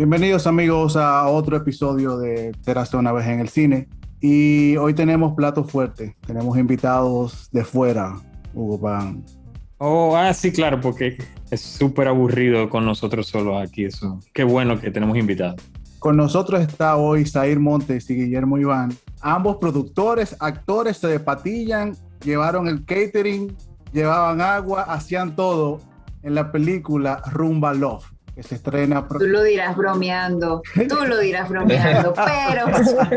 Bienvenidos amigos a otro episodio de Érase una vez en el cine. Y hoy tenemos plato fuerte. Tenemos invitados de fuera, Hugo Pan. Oh, ah, sí, claro, porque es súper aburrido con nosotros solo aquí. Eso. Qué bueno que tenemos invitados. Con nosotros está hoy Zair Montes y Guillermo Iván. Ambos productores, actores, se despatillan, llevaron el catering, llevaban agua, hacían todo en la película Rumba Love, que se estrena. Tú lo dirás bromeando, tú lo dirás bromeando, pero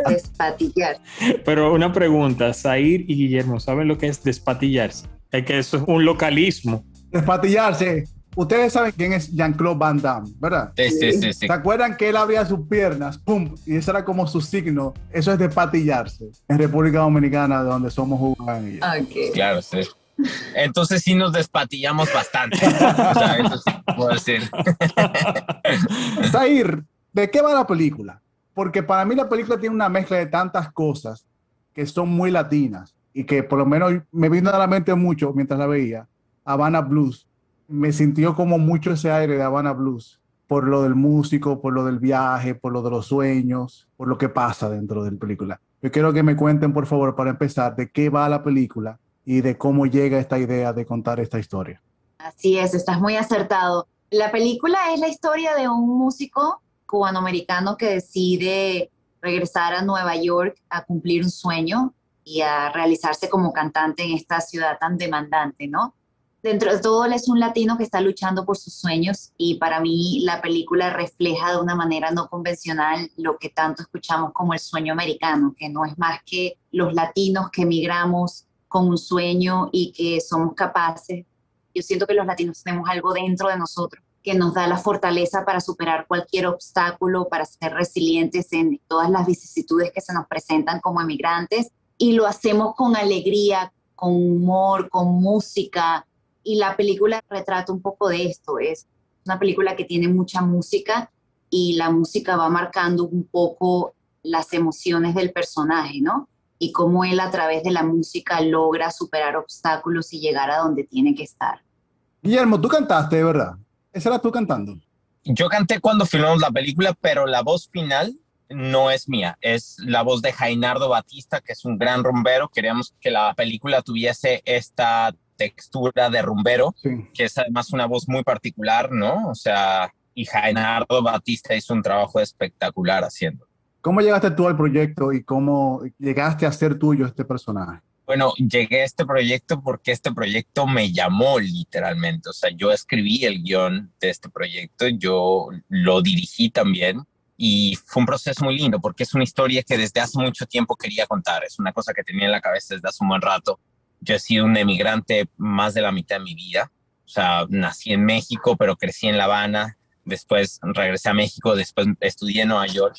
despatillar. Pero una pregunta, Zair y Guillermo, ¿saben lo que es despatillarse? Es que eso es un localismo. Despatillarse. Ustedes saben quién es Jean-Claude Van Damme, ¿verdad? Sí, sí, sí, sí. ¿Se acuerdan que él abría sus piernas? ¡Pum! Y ese era como su signo. Eso es despatillarse. En República Dominicana, de donde somos. Ok. Claro, sí. Entonces sí nos despatillamos bastante. O sea, eso sí puedo decir. Zair, ¿de qué va la película? Porque para mí la película tiene una mezcla de tantas cosas que son muy latinas y que por lo menos me vino a la mente mucho mientras la veía. Havana Blues. Me sintió como mucho ese aire de Havana Blues por lo del músico, por lo del viaje, por lo de los sueños, por lo que pasa dentro de la película. Yo quiero que me cuenten, por favor, para empezar, de qué va la película y de cómo llega esta idea de contar esta historia. Así es, estás muy acertado. La película es la historia de un músico cubanoamericano que decide regresar a Nueva York a cumplir un sueño y a realizarse como cantante en esta ciudad tan demandante, ¿no? Dentro de todo, él es un latino que está luchando por sus sueños y para mí la película refleja de una manera no convencional lo que tanto escuchamos como el sueño americano, que no es más que los latinos que emigramos con un sueño y que somos capaces. Yo siento que los latinos tenemos algo dentro de nosotros que nos da la fortaleza para superar cualquier obstáculo, para ser resilientes en todas las vicisitudes que se nos presentan como emigrantes y lo hacemos con alegría, con humor, con música. Y la película retrata un poco de esto. Es una película que tiene mucha música y la música va marcando un poco las emociones del personaje, ¿no? Y cómo él a través de la música logra superar obstáculos y llegar a donde tiene que estar. Guillermo, tú cantaste, de verdad. Esa era tú cantando. Yo canté cuando filmamos la película, pero la voz final no es mía, es la voz de Jainardo Batista, que es un gran rumbero. Queríamos que la película tuviese esta textura de rumbero, Sí. que es además una voz muy particular, ¿no? O sea, y Jainardo Batista hizo un trabajo espectacular haciendo. ¿Cómo llegaste tú al proyecto y cómo llegaste a ser tuyo este personaje? Bueno, llegué a este proyecto porque este proyecto me llamó literalmente. O sea, yo escribí el guion de este proyecto, yo lo dirigí también y fue un proceso muy lindo porque es una historia que desde hace mucho tiempo quería contar. Es una cosa que tenía en la cabeza desde hace un buen rato. Yo he sido un emigrante más de la mitad de mi vida. O sea, nací en México, pero crecí en La Habana. Después regresé a México, después estudié en Nueva York.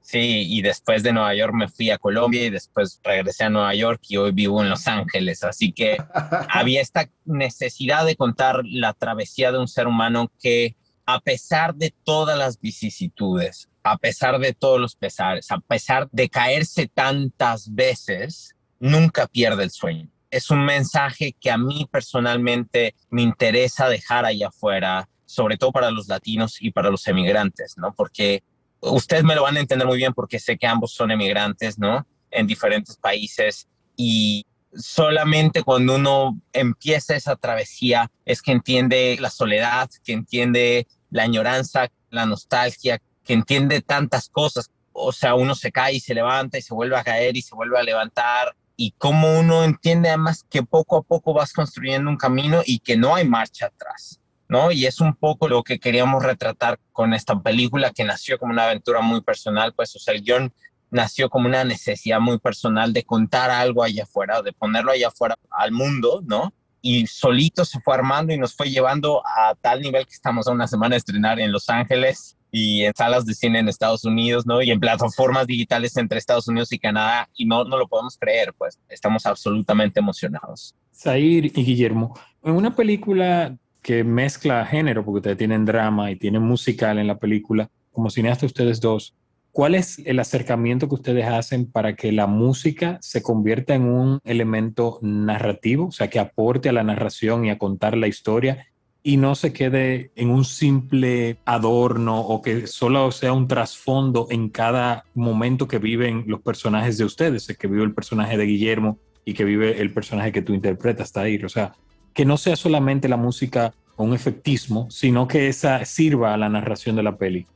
Sí, y después de Nueva York me fui a Colombia y después regresé a Nueva York y hoy vivo en Los Ángeles. Así que había esta necesidad de contar la travesía de un ser humano que a pesar de todas las vicisitudes, a pesar de todos los pesares, a pesar de caerse tantas veces, nunca pierde el sueño. Es un mensaje que a mí personalmente me interesa dejar allá afuera, sobre todo para los latinos y para los emigrantes, ¿no? Porque ustedes me lo van a entender muy bien porque sé que ambos son emigrantes, ¿no? En diferentes países y solamente cuando uno empieza esa travesía es que entiende la soledad, que entiende la añoranza, la nostalgia, que entiende tantas cosas. O sea, uno se cae y se levanta y se vuelve a caer y se vuelve a levantar. Y cómo uno entiende además que poco a poco vas construyendo un camino y que no hay marcha atrás. ¿No? Y es un poco lo que queríamos retratar con esta película que nació como una aventura muy personal, pues, o sea, el guion nació como una necesidad muy personal de contar algo allá afuera, de ponerlo allá afuera al mundo, ¿no? Y solito se fue armando y nos fue llevando a tal nivel que estamos a una semana de estrenar en Los Ángeles y en salas de cine en Estados Unidos, ¿no? Y en plataformas digitales entre Estados Unidos y Canadá y no, no lo podemos creer, pues estamos absolutamente emocionados. Zair y Guillermo, en una película que mezcla género, porque ustedes tienen drama y tienen musical en la película, como cineasta ustedes dos, ¿cuál es el acercamiento que ustedes hacen para que la música se convierta en un elemento narrativo, o sea, que aporte a la narración y a contar la historia y no se quede en un simple adorno o que solo sea un trasfondo en cada momento que viven los personajes de ustedes, que vive el personaje de Guillermo y que vive el personaje que tú interpretas, ahí O sea, que no sea solamente la música un efectismo, sino que esa sirva a la narración de la peli.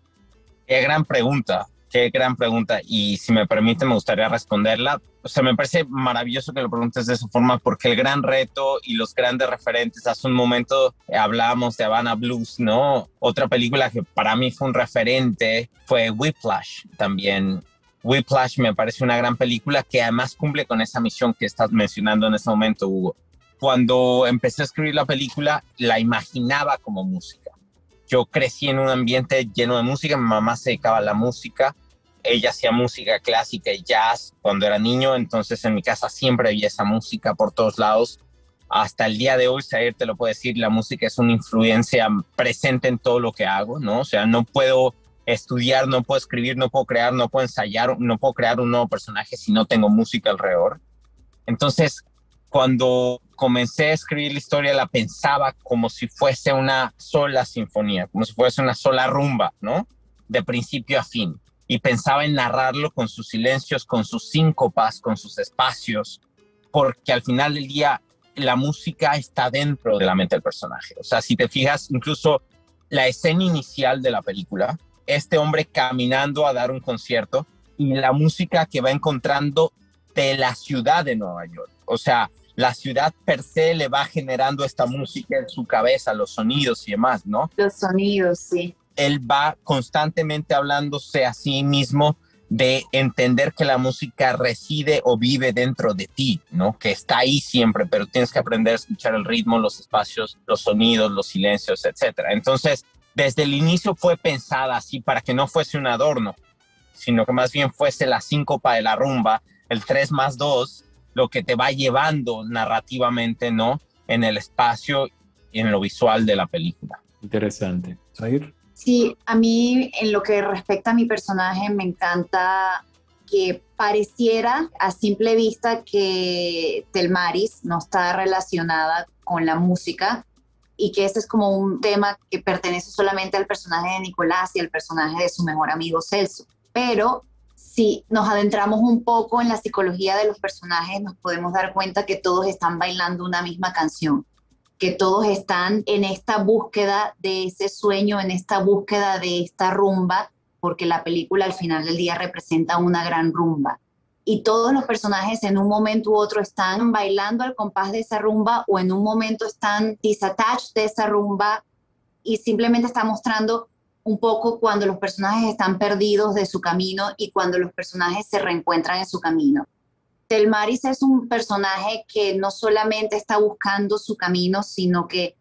Qué gran pregunta. Qué gran pregunta. Y si me permite, me gustaría responderla. O sea, me parece maravilloso que lo preguntes de esa forma, porque el gran reto y los grandes referentes, hace un momento hablábamos de Havana Blues, ¿no? Otra película que para mí fue un referente fue Whiplash también. Whiplash me parece una gran película que además cumple con esa misión que estás mencionando en este momento, Hugo. Cuando empecé a escribir la película, la imaginaba como música yo crecí en un ambiente lleno de música, mi mamá se dedicaba a la música, ella hacía música clásica y jazz cuando era niño, entonces en mi casa siempre había esa música por todos lados. Hasta el día de hoy, Sair te lo puedo decir, la música es una influencia presente en todo lo que hago, ¿no? O sea, no puedo estudiar, no puedo escribir, no puedo crear, no puedo ensayar, no puedo crear un nuevo personaje si no tengo música alrededor. Entonces, cuando comencé a escribir la historia la pensaba como si fuese una sola sinfonía, como si fuese una sola rumba, ¿no? De principio a fin. Y pensaba en narrarlo con sus silencios, con sus síncopas, con sus espacios, porque al final del día la música está dentro de la mente del personaje. O sea, si te fijas, incluso la escena inicial de la película, este hombre caminando a dar un concierto y la música que va encontrando de la ciudad de Nueva York. O sea, la ciudad per se le va generando esta música en su cabeza, los sonidos y demás, ¿no? Los sonidos, sí. Él va constantemente hablándose a sí mismo de entender que la música reside o vive dentro de ti, ¿no? Que está ahí siempre, pero tienes que aprender a escuchar el ritmo, los espacios, los sonidos, los silencios, etcétera. Entonces, desde el inicio fue pensada así para que no fuese un adorno, sino que más bien fuese la síncopa de la rumba, el 3 más 2, lo que te va llevando narrativamente, ¿no? En el espacio y en lo visual de la película. Interesante. Zahir. Sí, a mí en lo que respecta a mi personaje me encanta que pareciera a simple vista que Telmaris no está relacionada con la música y que ese es como un tema que pertenece solamente al personaje de Nicolás y al personaje de su mejor amigo Celso. Pero si nos adentramos un poco en la psicología de los personajes, nos podemos dar cuenta que todos están bailando una misma canción, que todos están en esta búsqueda de ese sueño, en esta búsqueda de esta rumba, porque la película al final del día representa una gran rumba. Y todos los personajes en un momento u otro están bailando al compás de esa rumba o en un momento están disattached de esa rumba y simplemente está mostrando un poco cuando los personajes están perdidos de su camino y cuando los personajes se reencuentran en su camino. Telmaris es un personaje que no solamente está buscando su camino, sino que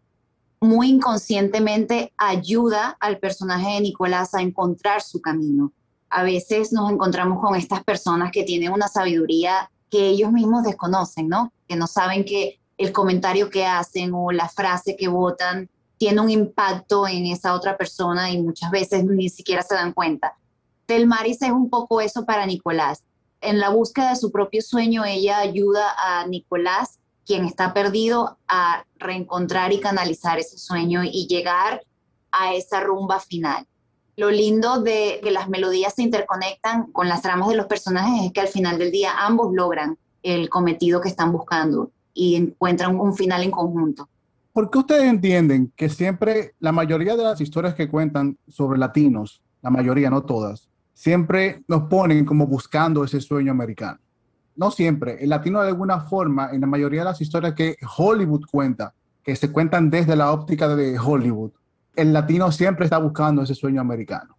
muy inconscientemente ayuda al personaje de Nicolás a encontrar su camino. A veces nos encontramos con estas personas que tienen una sabiduría que ellos mismos desconocen, ¿no? Que no saben que el comentario que hacen o la frase que votan tiene un impacto en esa otra persona y muchas veces ni siquiera se dan cuenta. Telmaris es un poco eso para Nicolás. En la búsqueda de su propio sueño, ella ayuda a Nicolás, quien está perdido, a reencontrar y canalizar ese sueño y llegar a esa rumba final. Lo lindo de que las melodías se interconectan con las tramas de los personajes es que al final del día ambos logran el cometido que están buscando y encuentran un final en conjunto. ¿Por qué ustedes entienden que siempre la mayoría de las historias que cuentan sobre latinos, la mayoría, no todas, siempre nos ponen como buscando ese sueño americano? No siempre. El latino de alguna forma, en la mayoría de las historias que Hollywood cuenta, que se cuentan desde la óptica de Hollywood, el latino siempre está buscando ese sueño americano.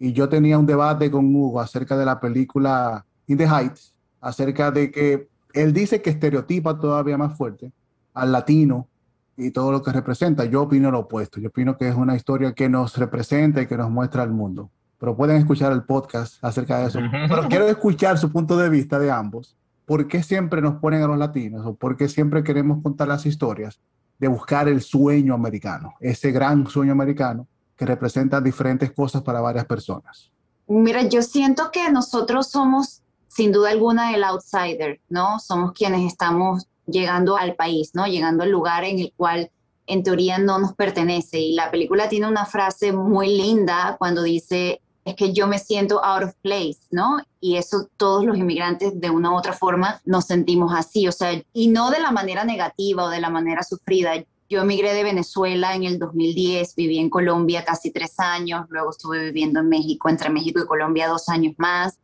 Y yo tenía un debate con Hugo acerca de la película In the Heights, acerca de que él dice que estereotipa todavía más fuerte al latino y todo lo que representa. Yo opino lo opuesto. Yo opino que es una historia que nos representa y que nos muestra al mundo. Pero pueden escuchar el podcast acerca de eso. Pero quiero escuchar su punto de vista de ambos. ¿Por qué siempre nos ponen a los latinos o por qué siempre queremos contar las historias de buscar el sueño americano, ese gran sueño americano que representa diferentes cosas para varias personas? Mira, yo siento que nosotros somos sin duda alguna el outsider, ¿no? Somos quienes estamos llegando al país, ¿no? Llegando al lugar en el cual en teoría no nos pertenece. Y la película tiene una frase muy linda cuando dice, es que yo me siento out of place, ¿no? Y eso todos los inmigrantes de una u otra forma nos sentimos así, o sea, y no de la manera negativa o de la manera sufrida. Yo emigré de Venezuela en el 2010, viví en Colombia casi tres años, luego estuve viviendo en México, entre México y Colombia dos años más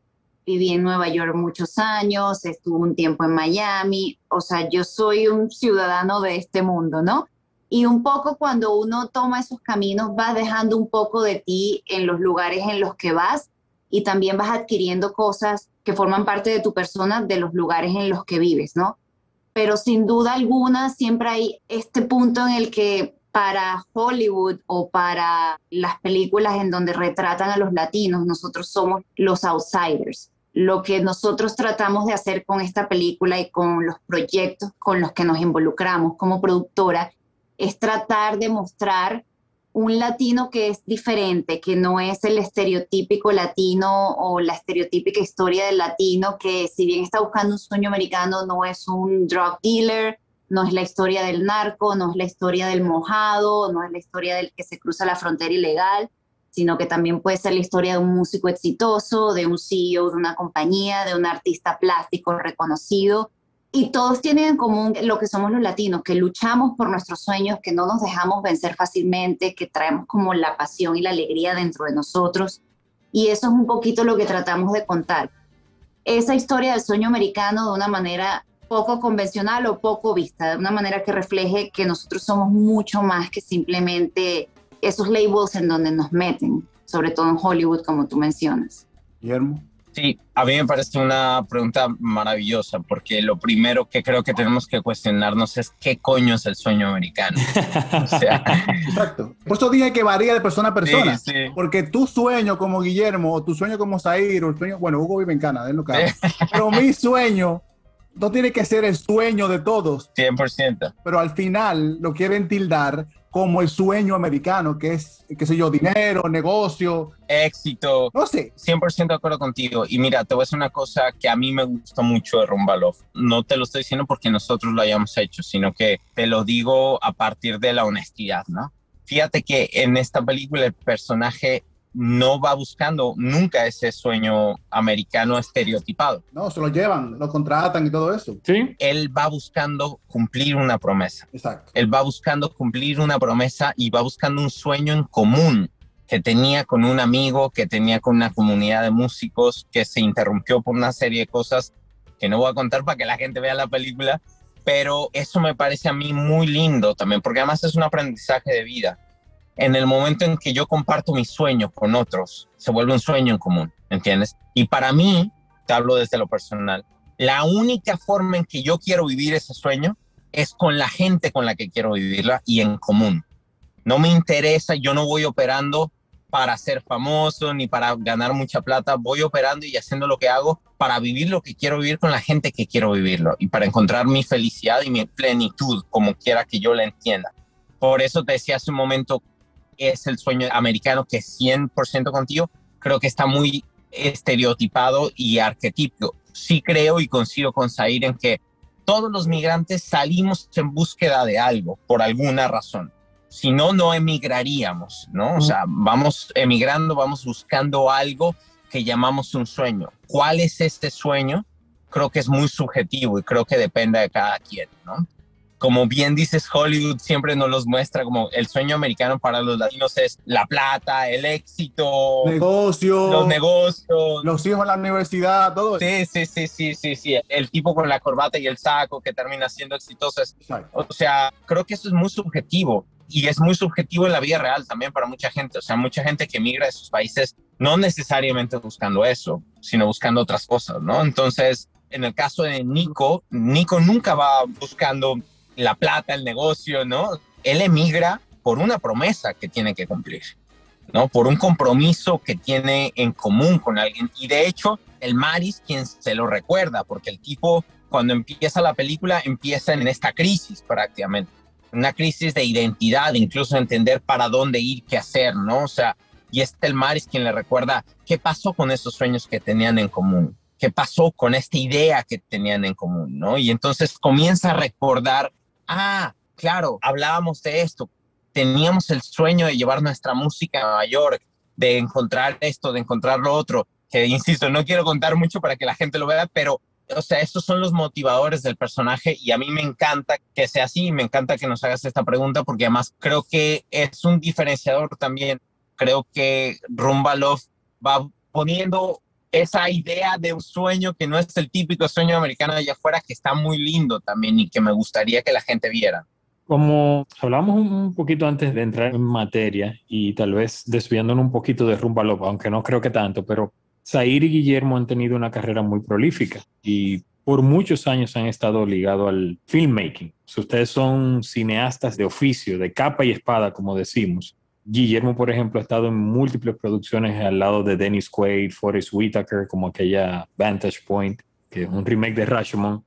viví en Nueva York muchos años, estuve un tiempo en Miami, o sea, yo soy un ciudadano de este mundo, ¿no? Y un poco cuando uno toma esos caminos, vas dejando un poco de ti en los lugares en los que vas y también vas adquiriendo cosas que forman parte de tu persona de los lugares en los que vives, ¿no? Pero sin duda alguna siempre hay este punto en el que para Hollywood o para las películas en donde retratan a los latinos, nosotros somos los outsiders lo que nosotros tratamos de hacer con esta película y con los proyectos con los que nos involucramos como productora es tratar de mostrar un latino que es diferente, que no es el estereotípico latino o la estereotípica historia del latino, que si bien está buscando un sueño americano, no es un drug dealer, no es la historia del narco, no es la historia del mojado, no es la historia del que se cruza la frontera ilegal, sino que también puede ser la historia de un músico exitoso, de un CEO de una compañía, de un artista plástico reconocido. Y todos tienen en común lo que somos los latinos, que luchamos por nuestros sueños, que no nos dejamos vencer fácilmente, que traemos como la pasión y la alegría dentro de nosotros. Y eso es un poquito lo que tratamos de contar. Esa historia del sueño americano de una manera poco convencional o poco vista, de una manera que refleje que nosotros somos mucho más que simplemente esos labels en donde nos meten, sobre todo en Hollywood, como tú mencionas. Guillermo. Sí, a mí me parece una pregunta maravillosa, porque lo primero que creo que tenemos que cuestionarnos es qué coño es el sueño americano. Exacto. Por eso dije que varía de persona a persona. Porque tu sueño como Guillermo, o tu sueño como Zair, o el sueño, bueno, Hugo vive en Canadá, él no Pero mi sueño no tiene que ser el sueño de todos. 100%. Pero al final lo quieren tildar como el sueño americano, que es, qué sé yo, dinero, negocio. Éxito. No sé. 100% de acuerdo contigo. Y mira, te voy a decir una cosa que a mí me gusta mucho de Rumbalov. No te lo estoy diciendo porque nosotros lo hayamos hecho, sino que te lo digo a partir de la honestidad, ¿no? Fíjate que en esta película el personaje no va buscando nunca ese sueño americano estereotipado. No, se lo llevan, lo contratan y todo eso. Sí. Él va buscando cumplir una promesa. Exacto. Él va buscando cumplir una promesa y va buscando un sueño en común que tenía con un amigo, que tenía con una comunidad de músicos, que se interrumpió por una serie de cosas que no voy a contar para que la gente vea la película, pero eso me parece a mí muy lindo también, porque además es un aprendizaje de vida en el momento en que yo comparto mi sueño con otros, se vuelve un sueño en común, ¿entiendes? Y para mí, te hablo desde lo personal, la única forma en que yo quiero vivir ese sueño es con la gente con la que quiero vivirla y en común. No me interesa, yo no voy operando para ser famoso ni para ganar mucha plata, voy operando y haciendo lo que hago para vivir lo que quiero vivir con la gente que quiero vivirlo y para encontrar mi felicidad y mi plenitud, como quiera que yo la entienda. Por eso te decía hace un momento, es el sueño americano que es 100% contigo, creo que está muy estereotipado y arquetípico. Sí creo y coincido con Zair en que todos los migrantes salimos en búsqueda de algo por alguna razón. Si no, no emigraríamos, ¿no? O sea, vamos emigrando, vamos buscando algo que llamamos un sueño. ¿Cuál es este sueño? Creo que es muy subjetivo y creo que depende de cada quien, ¿no? Como bien dices, Hollywood siempre nos los muestra como el sueño americano para los latinos es la plata, el éxito, negocios, los negocios, los hijos en la universidad, todo eso. Sí, sí, sí, sí, sí, El tipo con la corbata y el saco que termina siendo exitoso. o sea, creo que eso es muy subjetivo y es muy subjetivo en la vida real también para mucha gente. O sea, mucha gente que migra de sus países no necesariamente buscando eso, sino buscando otras cosas, ¿no? Entonces, en el caso de Nico, Nico nunca va buscando la plata, el negocio, ¿no? Él emigra por una promesa que tiene que cumplir, ¿no? Por un compromiso que tiene en común con alguien. Y de hecho, el Maris quien se lo recuerda, porque el tipo, cuando empieza la película, empieza en esta crisis prácticamente. Una crisis de identidad, incluso entender para dónde ir, qué hacer, ¿no? O sea, y es el Maris quien le recuerda qué pasó con esos sueños que tenían en común, qué pasó con esta idea que tenían en común, ¿no? Y entonces comienza a recordar, ah, claro, hablábamos de esto, teníamos el sueño de llevar nuestra música a Nueva York, de encontrar esto, de encontrar lo otro, que insisto, no quiero contar mucho para que la gente lo vea, pero o sea, estos son los motivadores del personaje y a mí me encanta que sea así, me encanta que nos hagas esta pregunta porque además creo que es un diferenciador también. Creo que Rumbalov va poniendo esa idea de un sueño que no es el típico sueño americano de allá afuera, que está muy lindo también y que me gustaría que la gente viera. Como hablamos un poquito antes de entrar en materia y tal vez desviándonos un poquito de Rumbalov, aunque no creo que tanto, pero Zair y Guillermo han tenido una carrera muy prolífica y por muchos años han estado ligados al filmmaking. ustedes son cineastas de oficio, de capa y espada, como decimos. Guillermo, por ejemplo, ha estado en múltiples producciones al lado de Dennis Quaid, Forrest Whitaker, como aquella Vantage Point, que es un remake de Rashomon.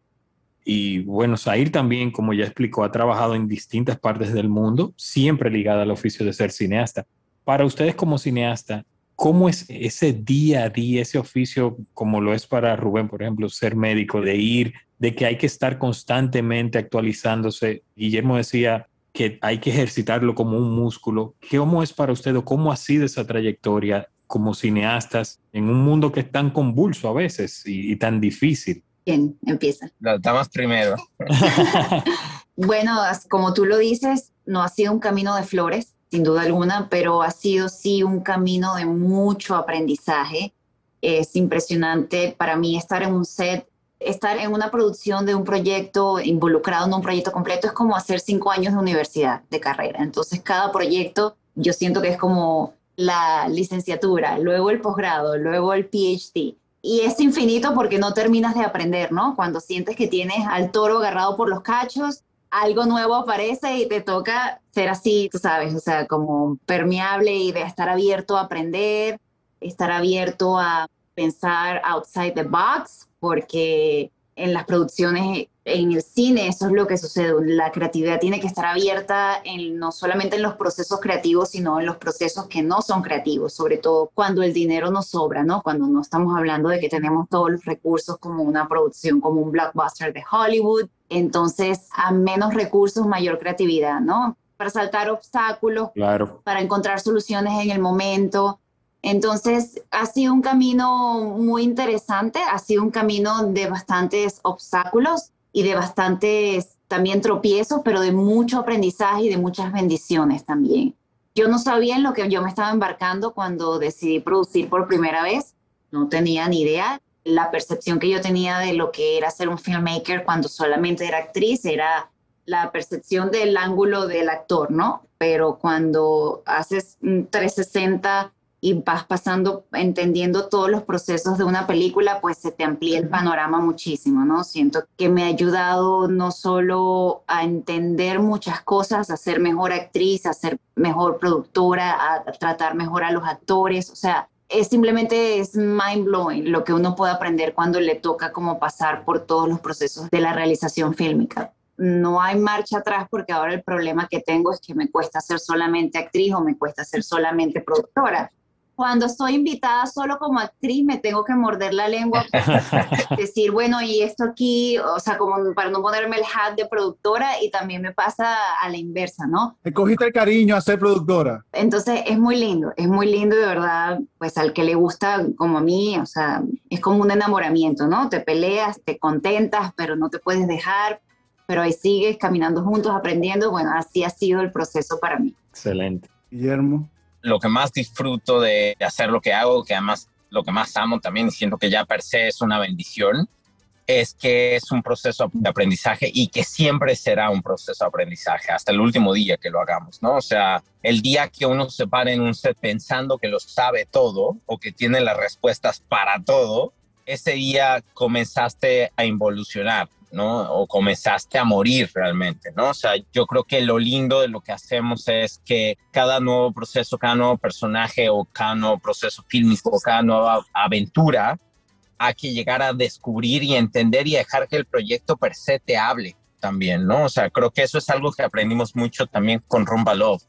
Y bueno, Zair también, como ya explicó, ha trabajado en distintas partes del mundo, siempre ligada al oficio de ser cineasta. Para ustedes como cineasta, ¿Cómo es ese día a día, ese oficio, como lo es para Rubén, por ejemplo, ser médico, de ir, de que hay que estar constantemente actualizándose? Guillermo decía que hay que ejercitarlo como un músculo. ¿Cómo es para usted o cómo ha sido esa trayectoria como cineastas en un mundo que es tan convulso a veces y, tan difícil? ¿Quién empieza? Las damas primero. bueno, como tú lo dices, no ha sido un camino de flores sin duda alguna, pero ha sido sí un camino de mucho aprendizaje. Es impresionante para mí estar en un set, estar en una producción de un proyecto involucrado en un proyecto completo es como hacer cinco años de universidad de carrera. Entonces cada proyecto yo siento que es como la licenciatura, luego el posgrado, luego el PhD. Y es infinito porque no terminas de aprender, ¿no? Cuando sientes que tienes al toro agarrado por los cachos algo nuevo aparece y te toca ser así, tú sabes, o sea, como permeable y de estar abierto a aprender, estar abierto a pensar outside the box, porque en las producciones, en el cine, eso es lo que sucede. La creatividad tiene que estar abierta en, no solamente en los procesos creativos, sino en los procesos que no son creativos, sobre todo cuando el dinero nos sobra, ¿no? Cuando no estamos hablando de que tenemos todos los recursos como una producción, como un blockbuster de Hollywood. Entonces, a menos recursos, mayor creatividad, ¿no? Para saltar obstáculos, claro. para encontrar soluciones en el momento entonces, ha sido un camino muy interesante, ha sido un camino de bastantes obstáculos y de bastantes también tropiezos, pero de mucho aprendizaje y de muchas bendiciones también. Yo no sabía en lo que yo me estaba embarcando cuando decidí producir por primera vez, no tenía ni idea. La percepción que yo tenía de lo que era ser un filmmaker cuando solamente era actriz era la percepción del ángulo del actor, ¿no? Pero cuando haces un 360 y vas pasando, entendiendo todos los procesos de una película, pues se te amplía el panorama muchísimo, ¿no? Siento que me ha ayudado no solo a entender muchas cosas, a ser mejor actriz, a ser mejor productora, a tratar mejor a los actores, o sea, es simplemente es mind blowing lo que uno puede aprender cuando le toca como pasar por todos los procesos de la realización fílmica. No hay marcha atrás porque ahora el problema que tengo es que me cuesta ser solamente actriz o me cuesta ser solamente productora cuando estoy invitada solo como actriz me tengo que morder la lengua, decir, bueno, y esto aquí, o sea, como para no ponerme el hat de productora y también me pasa a la inversa, ¿no? Te cogiste el cariño a ser productora. Entonces es muy lindo, es muy lindo de verdad, pues al que le gusta como a mí, o sea, es como un enamoramiento, ¿no? Te peleas, te contentas, pero no te puedes dejar, pero ahí sigues caminando juntos, aprendiendo, bueno, así ha sido el proceso para mí. Excelente. Guillermo lo que más disfruto de hacer lo que hago, que además lo que más amo también, siento que ya per se es una bendición, es que es un proceso de aprendizaje y que siempre será un proceso de aprendizaje hasta el último día que lo hagamos, ¿no? O sea, el día que uno se para en un set pensando que lo sabe todo o que tiene las respuestas para todo, ese día comenzaste a involucionar, ¿no? O comenzaste a morir realmente, ¿no? O sea, yo creo que lo lindo de lo que hacemos es que cada nuevo proceso, cada nuevo personaje o cada nuevo proceso fílmico, cada nueva aventura, hay que llegar a descubrir y entender y dejar que el proyecto per se te hable también, ¿no? O sea, creo que eso es algo que aprendimos mucho también con Rumba Love,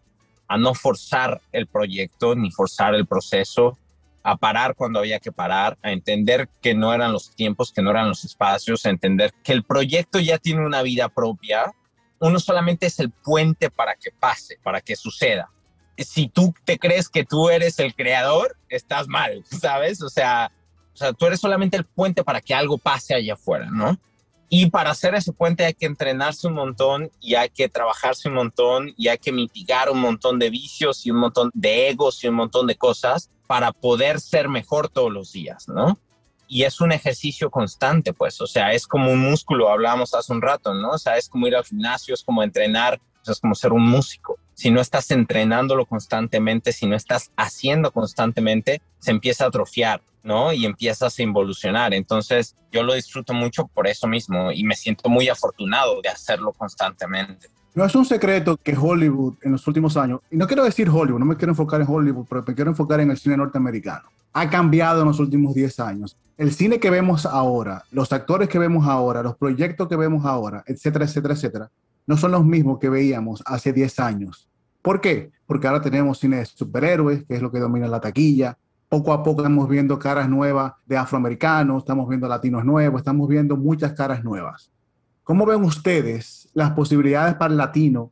a no forzar el proyecto ni forzar el proceso, a parar cuando había que parar, a entender que no eran los tiempos, que no eran los espacios, a entender que el proyecto ya tiene una vida propia. Uno solamente es el puente para que pase, para que suceda. Si tú te crees que tú eres el creador, estás mal, ¿sabes? O sea, o sea, tú eres solamente el puente para que algo pase allá afuera, ¿no? Y para hacer ese puente hay que entrenarse un montón y hay que trabajarse un montón y hay que mitigar un montón de vicios y un montón de egos y un montón de cosas para poder ser mejor todos los días, ¿no? Y es un ejercicio constante, pues, o sea, es como un músculo, hablábamos hace un rato, ¿no? O sea, es como ir al gimnasio, es como entrenar, es como ser un músico. Si no estás entrenándolo constantemente, si no estás haciendo constantemente, se empieza a atrofiar. ¿no? Y empiezas a involucionar. Entonces, yo lo disfruto mucho por eso mismo y me siento muy afortunado de hacerlo constantemente. No es un secreto que Hollywood en los últimos años, y no quiero decir Hollywood, no me quiero enfocar en Hollywood, pero me quiero enfocar en el cine norteamericano. Ha cambiado en los últimos 10 años. El cine que vemos ahora, los actores que vemos ahora, los proyectos que vemos ahora, etcétera, etcétera, etcétera, no son los mismos que veíamos hace 10 años. ¿Por qué? Porque ahora tenemos cine de superhéroes, que es lo que domina la taquilla, poco a poco estamos viendo caras nuevas de afroamericanos, estamos viendo latinos nuevos, estamos viendo muchas caras nuevas. ¿Cómo ven ustedes las posibilidades para el latino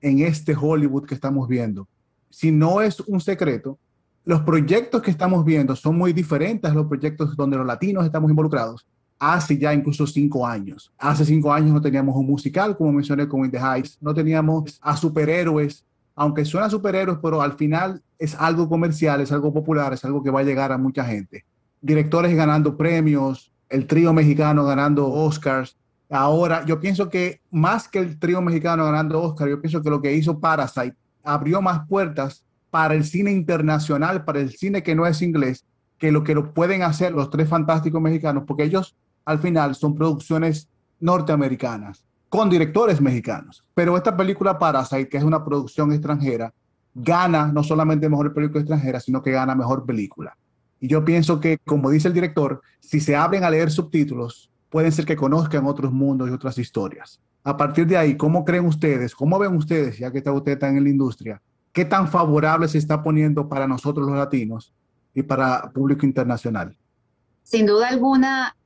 en este Hollywood que estamos viendo? Si no es un secreto, los proyectos que estamos viendo son muy diferentes a los proyectos donde los latinos estamos involucrados hace ya incluso cinco años. Hace cinco años no teníamos un musical, como mencioné con In the Heights, no teníamos a superhéroes aunque suena superhéroes, pero al final es algo comercial, es algo popular, es algo que va a llegar a mucha gente. Directores ganando premios, el trío mexicano ganando Oscars. Ahora, yo pienso que más que el trío mexicano ganando Oscar, yo pienso que lo que hizo Parasite abrió más puertas para el cine internacional, para el cine que no es inglés, que lo que lo pueden hacer los tres fantásticos mexicanos, porque ellos al final son producciones norteamericanas con directores mexicanos. Pero esta película Parasite, que es una producción extranjera, gana no solamente mejor película extranjera, sino que gana mejor película. Y yo pienso que, como dice el director, si se abren a leer subtítulos, pueden ser que conozcan otros mundos y otras historias. A partir de ahí, ¿cómo creen ustedes, cómo ven ustedes, ya que está usted en la industria, qué tan favorable se está poniendo para nosotros los latinos y para público internacional? Sin duda alguna,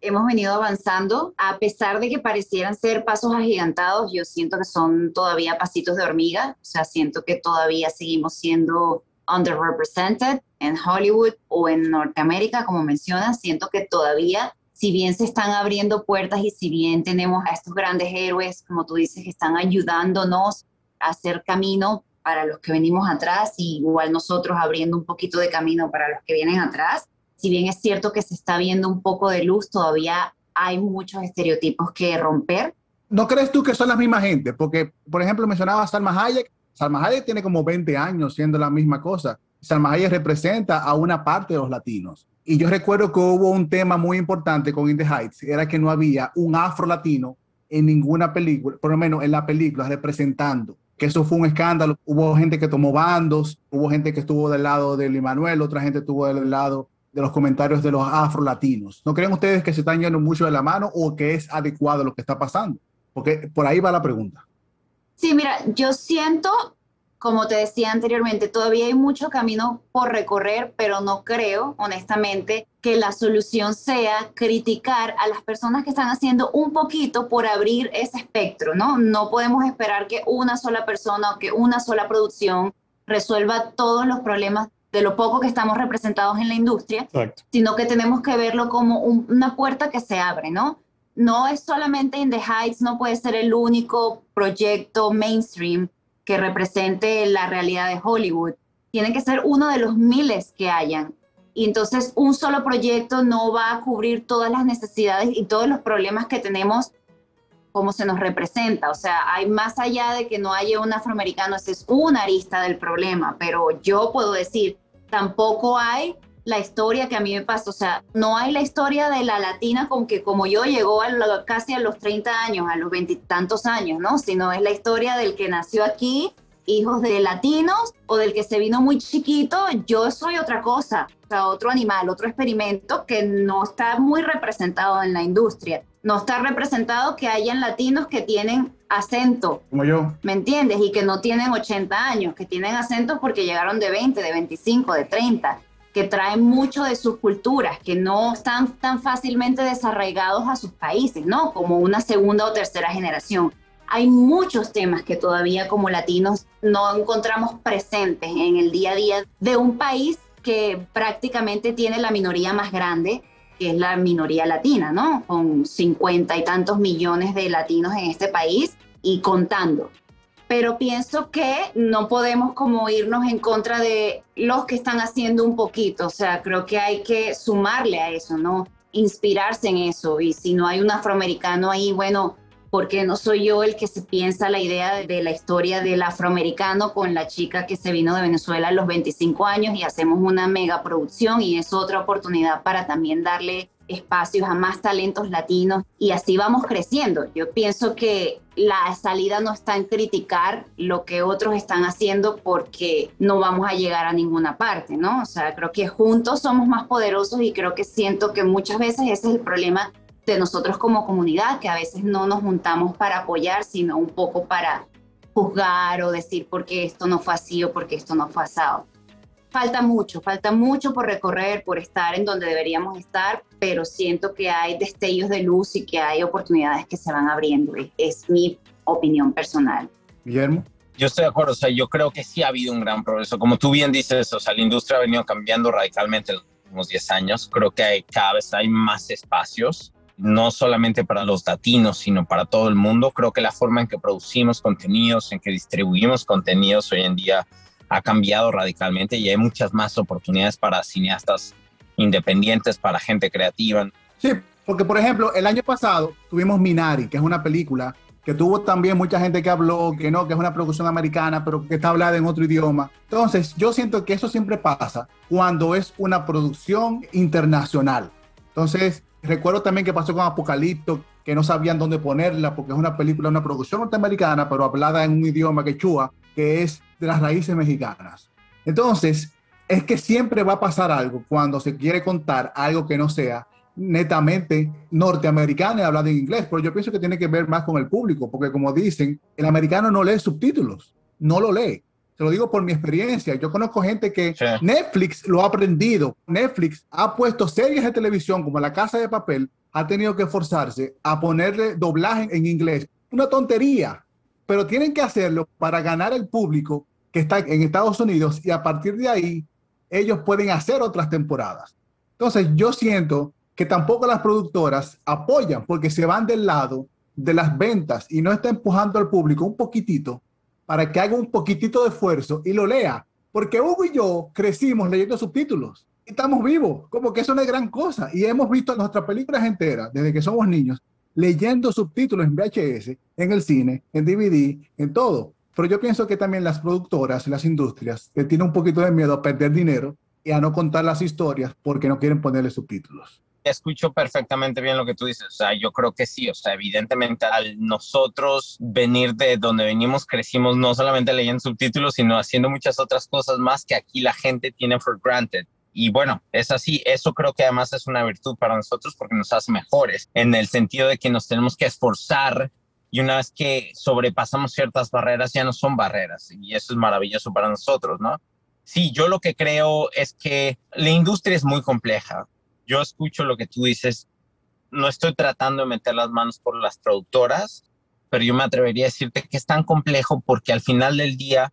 hemos venido avanzando, a pesar de que parecieran ser pasos agigantados, yo siento que son todavía pasitos de hormiga, o sea, siento que todavía seguimos siendo underrepresented en Hollywood o en Norteamérica, como mencionas, siento que todavía, si bien se están abriendo puertas y si bien tenemos a estos grandes héroes, como tú dices, que están ayudándonos a hacer camino para los que venimos atrás, y igual nosotros abriendo un poquito de camino para los que vienen atrás, si bien es cierto que se está viendo un poco de luz, todavía hay muchos estereotipos que romper. ¿No crees tú que son la misma gente? Porque, por ejemplo, mencionaba a Salma Hayek. Salma Hayek tiene como 20 años siendo la misma cosa. Salma Hayek representa a una parte de los latinos. Y yo recuerdo que hubo un tema muy importante con In the Heights, era que no había un afro latino en ninguna película, por lo menos en la película, representando. Que eso fue un escándalo. Hubo gente que tomó bandos, hubo gente que estuvo del lado de Manuel, otra gente estuvo del lado de los comentarios de los afro-latinos. ¿No creen ustedes que se están yendo mucho de la mano o que es adecuado lo que está pasando? Porque por ahí va la pregunta. Sí, mira, yo siento, como te decía anteriormente, todavía hay mucho camino por recorrer, pero no creo, honestamente, que la solución sea criticar a las personas que están haciendo un poquito por abrir ese espectro, ¿no? No podemos esperar que una sola persona o que una sola producción resuelva todos los problemas de lo poco que estamos representados en la industria, sino que tenemos que verlo como una puerta que se abre, ¿no? No es solamente In the Heights, no puede ser el único proyecto mainstream que represente la realidad de Hollywood. Tiene que ser uno de los miles que hayan. Y entonces un solo proyecto no va a cubrir todas las necesidades y todos los problemas que tenemos como se nos representa. O sea, hay más allá de que no haya un afroamericano, esa es una arista del problema, pero yo puedo decir, tampoco hay la historia que a mí me pasa. O sea, no hay la historia de la latina como que como yo llegó a casi a los 30 años, a los veintitantos años, ¿no? Sino es la historia del que nació aquí, hijos de latinos, o del que se vino muy chiquito. Yo soy otra cosa, o sea, otro animal, otro experimento que no está muy representado en la industria. No está representado que hayan latinos que tienen acento. Como yo. ¿Me entiendes? Y que no tienen 80 años, que tienen acento porque llegaron de 20, de 25, de 30 que traen mucho de sus culturas, que no están tan fácilmente desarraigados a sus países, ¿no? Como una segunda o tercera generación. Hay muchos temas que todavía como latinos no encontramos presentes en el día a día de un país que prácticamente tiene la minoría más grande, que es la minoría latina, ¿no? Con cincuenta y tantos millones de latinos en este país y contando pero pienso que no podemos como irnos en contra de los que están haciendo un poquito, o sea, creo que hay que sumarle a eso, ¿no? Inspirarse en eso, y si no hay un afroamericano ahí, bueno, porque no soy yo el que se piensa la idea de la historia del afroamericano con la chica que se vino de Venezuela a los 25 años y hacemos una mega producción y es otra oportunidad para también darle espacios a más talentos latinos y así vamos creciendo. Yo pienso que la salida no está en criticar lo que otros están haciendo porque no vamos a llegar a ninguna parte, ¿no? O sea, creo que juntos somos más poderosos y creo que siento que muchas veces ese es el problema de nosotros como comunidad, que a veces no nos juntamos para apoyar, sino un poco para juzgar o decir por qué esto no fue así o por qué esto no fue asado falta mucho, falta mucho por recorrer, por estar en donde deberíamos estar, pero siento que hay destellos de luz y que hay oportunidades que se van abriendo. Es mi opinión personal. Guillermo. Yo estoy de acuerdo, o sea, yo creo que sí ha habido un gran progreso. Como tú bien dices, o sea, la industria ha venido cambiando radicalmente en los últimos 10 años. Creo que hay, cada vez hay más espacios, no solamente para los latinos, sino para todo el mundo. Creo que la forma en que producimos contenidos, en que distribuimos contenidos hoy en día ha cambiado radicalmente y hay muchas más oportunidades para cineastas independientes, para gente creativa. Sí, porque por ejemplo, el año pasado tuvimos Minari, que es una película que tuvo también mucha gente que habló que no, que es una producción americana, pero que está hablada en otro idioma. Entonces, yo siento que eso siempre pasa cuando es una producción internacional. Entonces, recuerdo también que pasó con Apocalipto, que no sabían dónde ponerla, porque es una película, una producción norteamericana, pero hablada en un idioma quechua, que es de las raíces mexicanas. Entonces, es que siempre va a pasar algo cuando se quiere contar algo que no sea netamente norteamericano y hablado en inglés, pero yo pienso que tiene que ver más con el público, porque como dicen, el americano no lee subtítulos, no lo lee. Se lo digo por mi experiencia. Yo conozco gente que Netflix lo ha aprendido. Netflix ha puesto series de televisión como La Casa de Papel, ha tenido que esforzarse a ponerle doblaje en inglés. Una tontería, pero tienen que hacerlo para ganar el público que está en Estados Unidos y a partir de ahí ellos pueden hacer otras temporadas. Entonces yo siento que tampoco las productoras apoyan porque se van del lado de las ventas y no está empujando al público un poquitito para que haga un poquitito de esfuerzo y lo lea. Porque Hugo y yo crecimos leyendo subtítulos y estamos vivos, como que eso no es gran cosa. Y hemos visto nuestras películas enteras desde que somos niños leyendo subtítulos en VHS, en el cine, en DVD, en todo. Pero yo pienso que también las productoras, las industrias, que tienen un poquito de miedo a perder dinero y a no contar las historias porque no quieren ponerle subtítulos. Escucho perfectamente bien lo que tú dices. O sea, yo creo que sí. O sea, evidentemente al nosotros venir de donde venimos, crecimos no solamente leyendo subtítulos, sino haciendo muchas otras cosas más que aquí la gente tiene for granted y bueno, es así. Eso creo que además es una virtud para nosotros porque nos hace mejores en el sentido de que nos tenemos que esforzar y una vez que sobrepasamos ciertas barreras ya no son barreras y eso es maravilloso para nosotros, ¿no? Sí, yo lo que creo es que la industria es muy compleja. Yo escucho lo que tú dices, no estoy tratando de meter las manos por las productoras, pero yo me atrevería a decirte que es tan complejo porque al final del día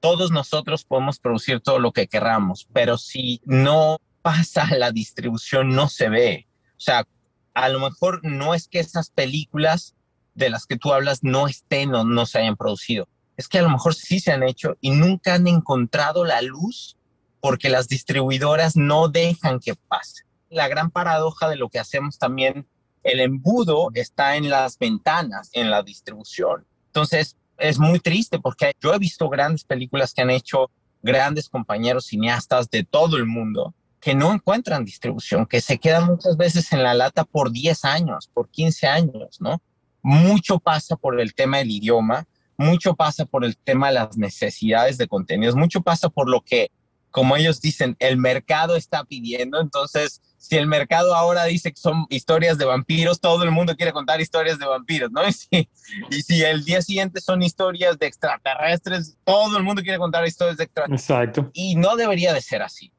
todos nosotros podemos producir todo lo que queramos, pero si no pasa la distribución, no se ve. O sea, a lo mejor no es que esas películas de las que tú hablas no estén o no se hayan producido. Es que a lo mejor sí se han hecho y nunca han encontrado la luz porque las distribuidoras no dejan que pase. La gran paradoja de lo que hacemos también, el embudo está en las ventanas, en la distribución. Entonces, es muy triste porque yo he visto grandes películas que han hecho grandes compañeros cineastas de todo el mundo que no encuentran distribución, que se quedan muchas veces en la lata por 10 años, por 15 años, ¿no? Mucho pasa por el tema del idioma, mucho pasa por el tema de las necesidades de contenidos, mucho pasa por lo que, como ellos dicen, el mercado está pidiendo. Entonces, si el mercado ahora dice que son historias de vampiros, todo el mundo quiere contar historias de vampiros, ¿no? Y si, y si el día siguiente son historias de extraterrestres, todo el mundo quiere contar historias de extraterrestres. Exacto. Y no debería de ser así.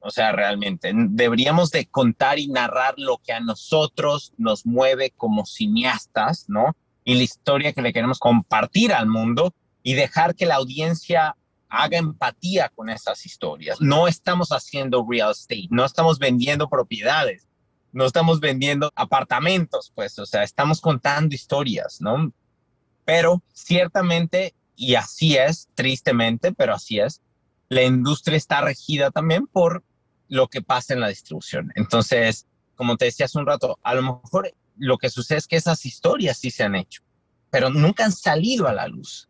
O sea, realmente deberíamos de contar y narrar lo que a nosotros nos mueve como cineastas, ¿no? Y la historia que le queremos compartir al mundo y dejar que la audiencia haga empatía con esas historias. No estamos haciendo real estate, no estamos vendiendo propiedades, no estamos vendiendo apartamentos, pues, o sea, estamos contando historias, ¿no? Pero ciertamente, y así es, tristemente, pero así es, la industria está regida también por lo que pasa en la distribución. Entonces, como te decía hace un rato, a lo mejor lo que sucede es que esas historias sí se han hecho, pero nunca han salido a la luz.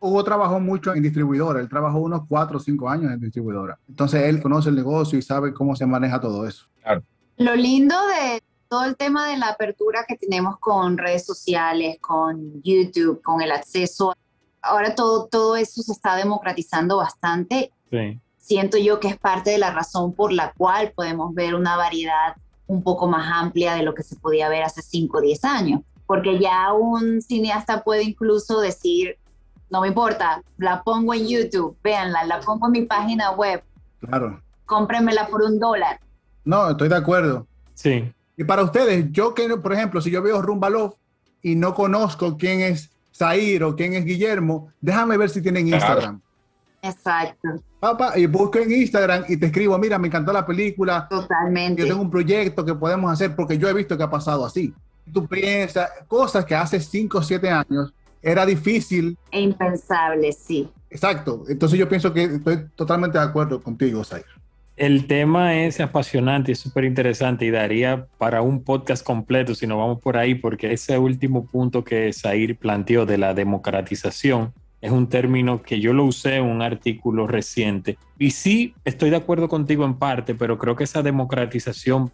Hugo trabajó mucho en distribuidora, él trabajó unos cuatro o cinco años en distribuidora. Entonces él conoce el negocio y sabe cómo se maneja todo eso. Claro. Lo lindo de todo el tema de la apertura que tenemos con redes sociales, con YouTube, con el acceso, ahora todo, todo eso se está democratizando bastante. Sí. Siento yo que es parte de la razón por la cual podemos ver una variedad un poco más amplia de lo que se podía ver hace 5 o 10 años, porque ya un cineasta puede incluso decir, no me importa, la pongo en YouTube, véanla, la pongo en mi página web, Claro. cómprenmela por un dólar. No, estoy de acuerdo. Sí. Y para ustedes, yo que, por ejemplo, si yo veo Rumba Love y no conozco quién es Zair o quién es Guillermo, déjame ver si tienen. Instagram. Exacto, Papá, y busco en Instagram y te escribo, mira, me encantó la película, totalmente. yo tengo un proyecto que podemos hacer porque yo he visto que ha pasado así. Tú piensas, cosas que hace 5 o 7 años era difícil. E impensable, sí. Exacto. Entonces yo pienso que estoy totalmente de acuerdo contigo, Zair. El tema es apasionante y súper interesante y daría para un podcast completo si nos vamos por ahí, porque ese último punto que Zair planteó de la democratización es un término que yo lo usé en un artículo reciente. Y sí, estoy de acuerdo contigo en parte, pero creo que esa democratización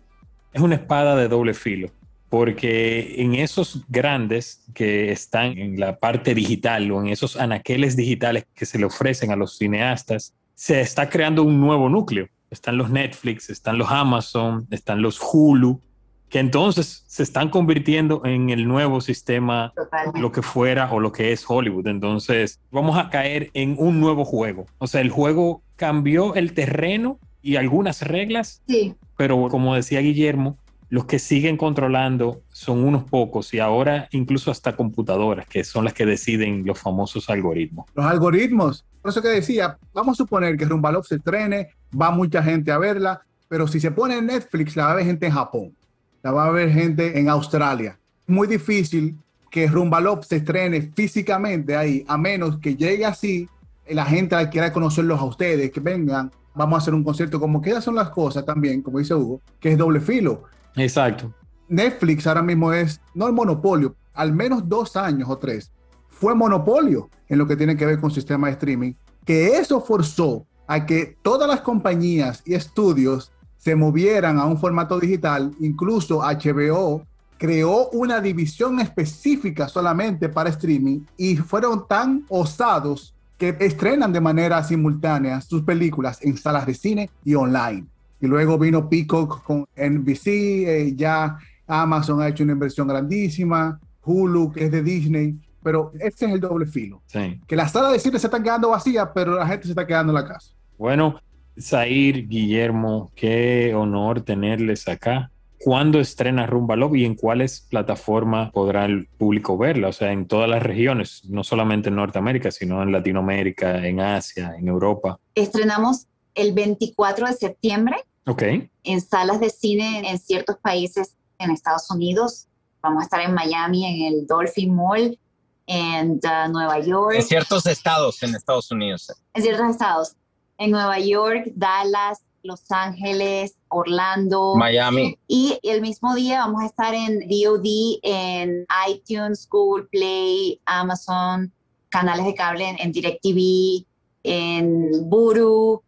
es una espada de doble filo, porque en esos grandes que están en la parte digital o en esos anaqueles digitales que se le ofrecen a los cineastas, se está creando un nuevo núcleo. Están los Netflix, están los Amazon, están los Hulu, que entonces se están convirtiendo en el nuevo sistema, Totalmente. lo que fuera o lo que es Hollywood. Entonces vamos a caer en un nuevo juego. O sea, el juego cambió el terreno y algunas reglas, Sí, pero como decía Guillermo, los que siguen controlando son unos pocos y ahora incluso hasta computadoras, que son las que deciden los famosos algoritmos. Los algoritmos. Por eso que decía, vamos a suponer que Rumba Love se estrene, va mucha gente a verla, pero si se pone en Netflix, la va a ver gente en Japón, la va a ver gente en Australia. Muy difícil que Rumba Love se estrene físicamente ahí, a menos que llegue así, la gente quiera conocerlos a ustedes, que vengan, vamos a hacer un concierto, como que esas son las cosas también, como dice Hugo, que es doble filo. Exacto. Netflix ahora mismo es, no el monopolio, al menos dos años o tres, fue monopolio en lo que tiene que ver con sistema de streaming, que eso forzó a que todas las compañías y estudios se movieran a un formato digital, incluso HBO creó una división específica solamente para streaming y fueron tan osados que estrenan de manera simultánea sus películas en salas de cine y online. Y luego vino Peacock con NBC, eh, ya Amazon ha hecho una inversión grandísima, Hulu, que es de Disney, pero ese es el doble filo. Sí. Que las salas de cine se están quedando vacías, pero la gente se está quedando en la casa. Bueno, Zair, Guillermo, qué honor tenerles acá. ¿Cuándo estrena Rumba Love y en cuáles plataformas podrá el público verla? O sea, en todas las regiones, no solamente en Norteamérica, sino en Latinoamérica, en Asia, en Europa. estrenamos el 24 de septiembre Ok, en salas de cine en ciertos países en Estados Unidos. Vamos a estar en Miami, en el Dolphin Mall, en uh, Nueva York, En ciertos estados en Estados Unidos. en ciertos estados. En Nueva York, Dallas, Los Ángeles, Orlando. Miami. Y el mismo día vamos a estar en VOD, en iTunes, Google Play, Amazon, canales de cable en, en DirecTV, en Buru,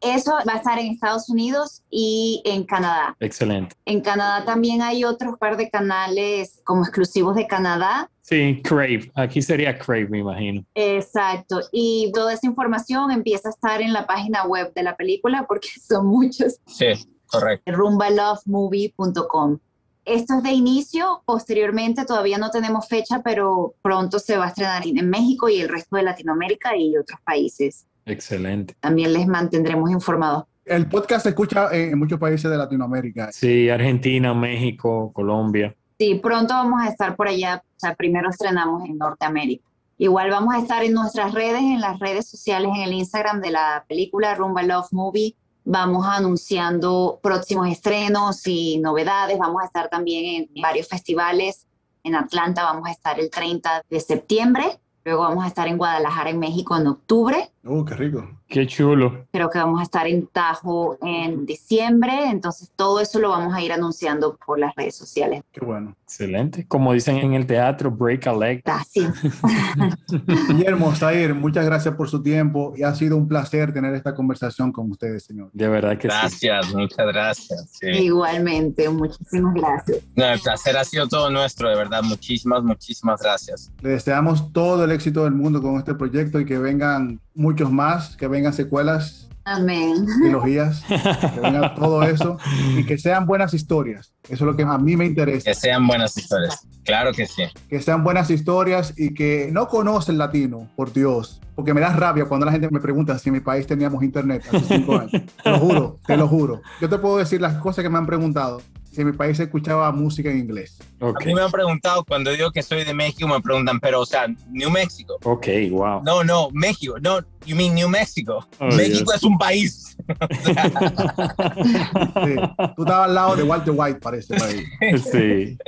Eso va a estar en Estados Unidos y en Canadá. Excelente. En Canadá también hay otros par de canales como exclusivos de Canadá. Sí, Crave. Aquí sería Crave, me imagino. Exacto. Y toda esa información empieza a estar en la página web de la película porque son muchos. Sí, correcto. rumbalovemovie.com. Esto es de inicio, posteriormente todavía no tenemos fecha, pero pronto se va a estrenar en México y el resto de Latinoamérica y otros países. Excelente. También les mantendremos informados. El podcast se escucha en muchos países de Latinoamérica. Sí, Argentina, México, Colombia. Sí, pronto vamos a estar por allá. O sea, primero estrenamos en Norteamérica. Igual vamos a estar en nuestras redes, en las redes sociales, en el Instagram de la película Rumba Love Movie. Vamos anunciando próximos estrenos y novedades. Vamos a estar también en varios festivales. En Atlanta vamos a estar el 30 de septiembre. Luego vamos a estar en Guadalajara, en México, en octubre. Uh, qué rico. Qué chulo. Creo que vamos a estar en Tajo en diciembre. Entonces, todo eso lo vamos a ir anunciando por las redes sociales. Qué bueno. Excelente. Como dicen en el teatro, break a leg. Gracias. Guillermo, Zair, muchas gracias por su tiempo y ha sido un placer tener esta conversación con ustedes, señor. De verdad que sí. Gracias, muchas gracias. sí. Igualmente, muchísimas gracias. No, el placer ha sido todo nuestro, de verdad. Muchísimas, muchísimas gracias. Le deseamos todo el éxito del mundo con este proyecto y que vengan muchos más, que vengan secuelas, Amén. trilogías, que venga todo eso y que sean buenas historias. Eso es lo que a mí me interesa. Que sean buenas historias. Claro que sí. Que sean buenas historias y que no conocen latino, por Dios. Porque me da rabia cuando la gente me pregunta si en mi país teníamos internet hace cinco años. Te lo juro, te lo juro. Yo te puedo decir las cosas que me han preguntado. Si en mi país se escuchaba música en inglés. Ok. A mí me han preguntado, cuando digo que soy de México, me preguntan, pero, o sea, New México. Ok, wow. No, no, México. No, you mean New Mexico. Oh, México Dios. es un país. Sí. Tú estabas al lado de Walter White, parece. Sí,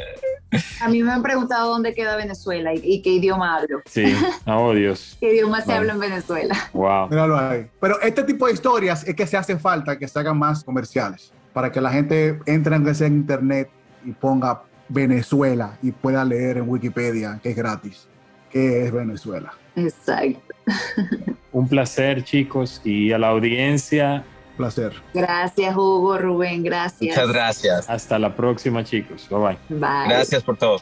A mí me han preguntado dónde queda Venezuela y, y qué idioma hablo. sí. Oh, Dios. ¿Qué idioma se Vale. habla en Venezuela? Wow. Míralo ahí. Pero este tipo de historias es que se hace falta que se hagan más comerciales para que la gente entre en ese internet y ponga Venezuela y pueda leer en Wikipedia que es gratis, que es Venezuela. Exacto. Un placer, chicos. Y a la audiencia, Placer. Gracias, Hugo, Rubén, gracias. Muchas gracias. hasta la próxima, chicos. Bye bye. Bye. Gracias por todo.